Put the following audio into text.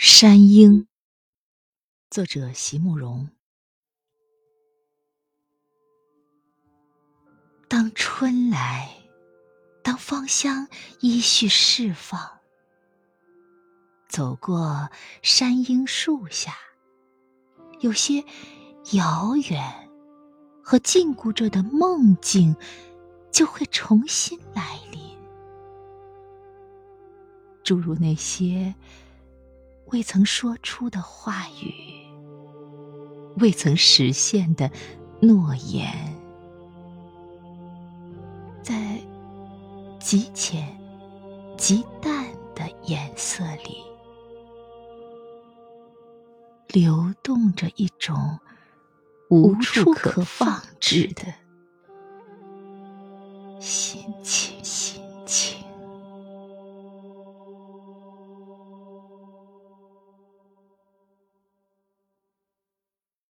山鹰，作者席慕容。当春来，当芳香依序释放，走过山鹰树下，有些遥远和禁锢着的梦境，就会重新来临，诸如那些。未曾说出的话语，未曾实现的诺言，在极浅、极淡的颜色里，流动着一种无处可放置的心情。